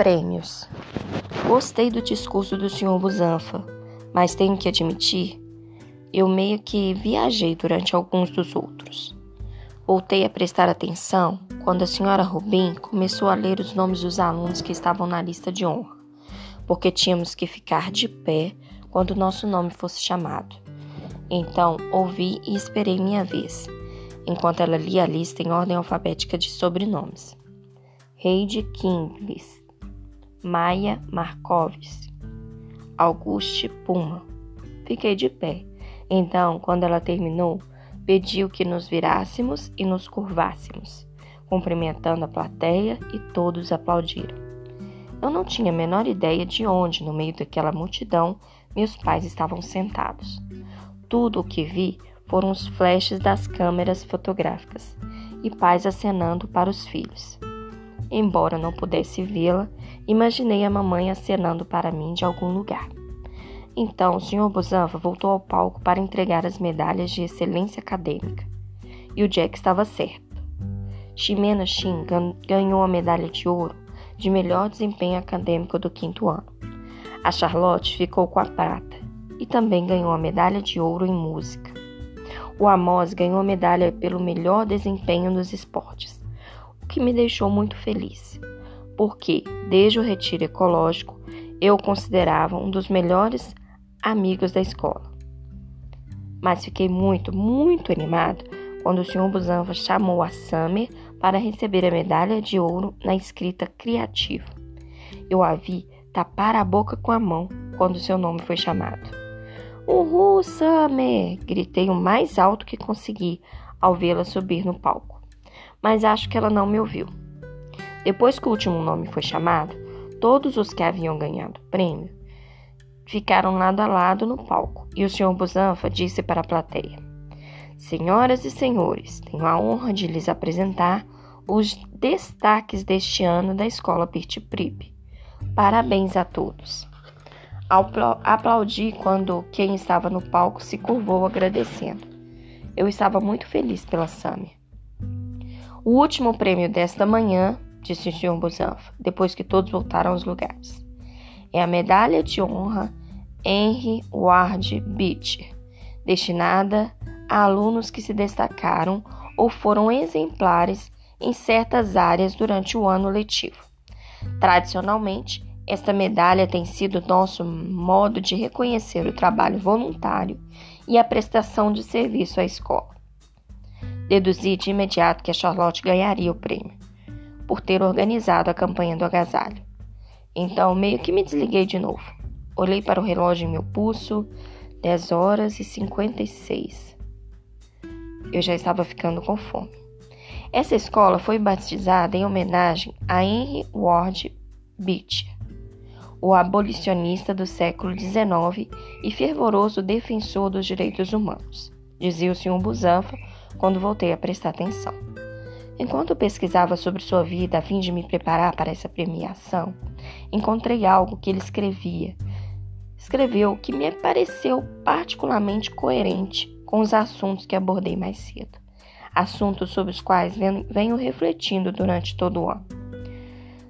Prêmios. Gostei do discurso do Sr. Busanfa, mas tenho que admitir, eu meio que viajei durante alguns dos outros. Voltei a prestar atenção quando a senhora Rubim começou a ler os nomes dos alunos que estavam na lista de honra, porque tínhamos que ficar de pé quando nosso nome fosse chamado. Então ouvi e esperei minha vez, enquanto ela lia a lista em ordem alfabética de sobrenomes. Heide Kinglis, Maia Markovis, Auguste Puma. Fiquei de pé. Então, quando ela terminou, pediu que nos virássemos e nos curvássemos, cumprimentando a plateia e todos aplaudiram. Eu não tinha a menor ideia de onde, no meio daquela multidão, meus pais estavam sentados. Tudo o que vi foram os flashes das câmeras fotográficas e pais acenando para os filhos. Embora não pudesse vê-la, imaginei a mamãe acenando para mim de algum lugar. Então, o Sr. Busanfa voltou ao palco para entregar as medalhas de excelência acadêmica. E o Jack estava certo. Ximena Shin ganhou a medalha de ouro de melhor desempenho acadêmico do quinto ano. A Charlotte ficou com a prata e também ganhou a medalha de ouro em música. O Amos ganhou a medalha pelo melhor desempenho nos esportes, que me deixou muito feliz, porque, desde o retiro ecológico, eu o considerava um dos melhores amigos da escola. Mas fiquei muito, muito animado quando o Sr. Busanva chamou a Summer para receber a medalha de ouro na escrita criativa. Eu a vi tapar a boca com a mão quando seu nome foi chamado. Uhul, Summer! Gritei o mais alto que consegui ao vê-la subir no palco. Mas acho que ela não me ouviu. Depois que o último nome foi chamado, todos os que haviam ganhado o prêmio ficaram lado a lado no palco e o Sr. Busanfa disse para a plateia: Senhoras e senhores, tenho a honra de lhes apresentar os destaques deste ano da Escola Pirtipripe. Parabéns a todos. Aplaudi quando quem estava no palco se curvou agradecendo. Eu estava muito feliz pela Sâmia. O último prêmio desta manhã, disse o Sr. Busanfa, depois que todos voltaram aos lugares, é a medalha de honra Henry Ward Beecher, destinada a alunos que se destacaram ou foram exemplares em certas áreas durante o ano letivo. Tradicionalmente, esta medalha tem sido nosso modo de reconhecer o trabalho voluntário e a prestação de serviço à escola. Deduzi de imediato que a Charlotte ganharia o prêmio, por ter organizado a campanha do agasalho. Então, meio que me desliguei de novo. Olhei para o relógio em meu pulso, 10 horas e 56. Eu já estava ficando com fome. Essa escola foi batizada em homenagem a Henry Ward Beecher, o abolicionista do século XIX e fervoroso defensor dos direitos humanos, dizia o Sr. Busanfa quando voltei a prestar atenção. Enquanto pesquisava sobre sua vida a fim de me preparar para essa premiação, encontrei algo que ele escrevia. Escreveu que me pareceu particularmente coerente com os assuntos que abordei mais cedo assuntos sobre os quais venho refletindo durante todo o ano.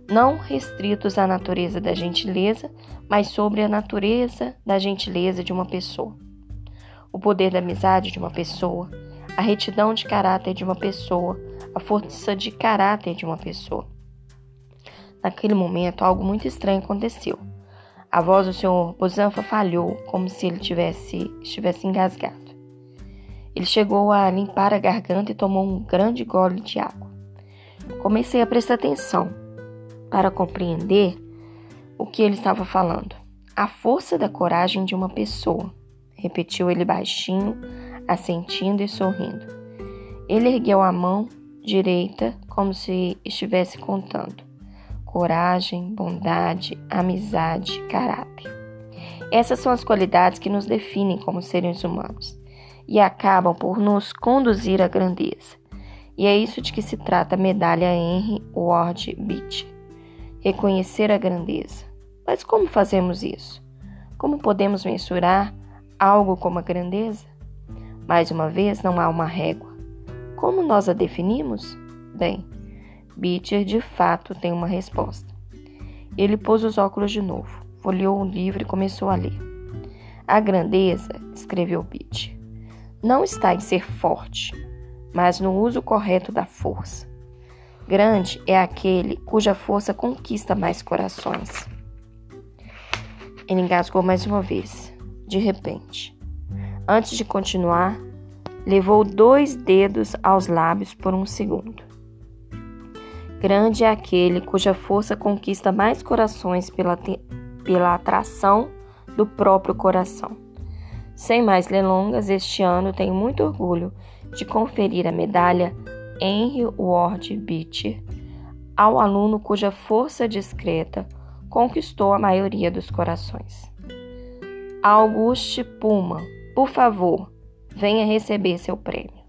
Não restritos à natureza da gentileza, mas sobre a natureza da gentileza de uma pessoa. O poder da amizade de uma pessoa, a retidão de caráter de uma pessoa, a força de caráter de uma pessoa. Naquele momento, algo muito estranho aconteceu. A voz do Sr. Bozanfa falhou, como se ele tivesse, estivesse engasgado. Ele chegou a limpar a garganta e tomou um grande gole de água. Comecei a prestar atenção para compreender o que ele estava falando. A força da coragem de uma pessoa, repetiu ele baixinho, assentindo e sorrindo. Ele ergueu a mão direita como se estivesse contando. Coragem, bondade, amizade, caráter. Essas são as qualidades que nos definem como seres humanos e acabam por nos conduzir à grandeza. E é isso de que se trata a medalha Henry Ward Beach. Reconhecer a grandeza. Mas como fazemos isso? Como podemos mensurar algo como a grandeza? Mais uma vez, não há uma régua. Como nós a definimos? Bem, Beecher de fato tem uma resposta. Ele pôs os óculos de novo, folheou o livro e começou a ler. A grandeza, escreveu Pitt, não está em ser forte, mas no uso correto da força. Grande é aquele cuja força conquista mais corações. Ele engasgou mais uma vez, de repente. Antes de continuar, levou dois dedos aos lábios por um segundo. Grande é aquele cuja força conquista mais corações pela, pela atração do próprio coração. Sem mais delongas, este ano tenho muito orgulho de conferir a medalha Henry Ward Beecher ao aluno cuja força discreta conquistou a maioria dos corações. Auguste Puma, por favor, venha receber seu prêmio.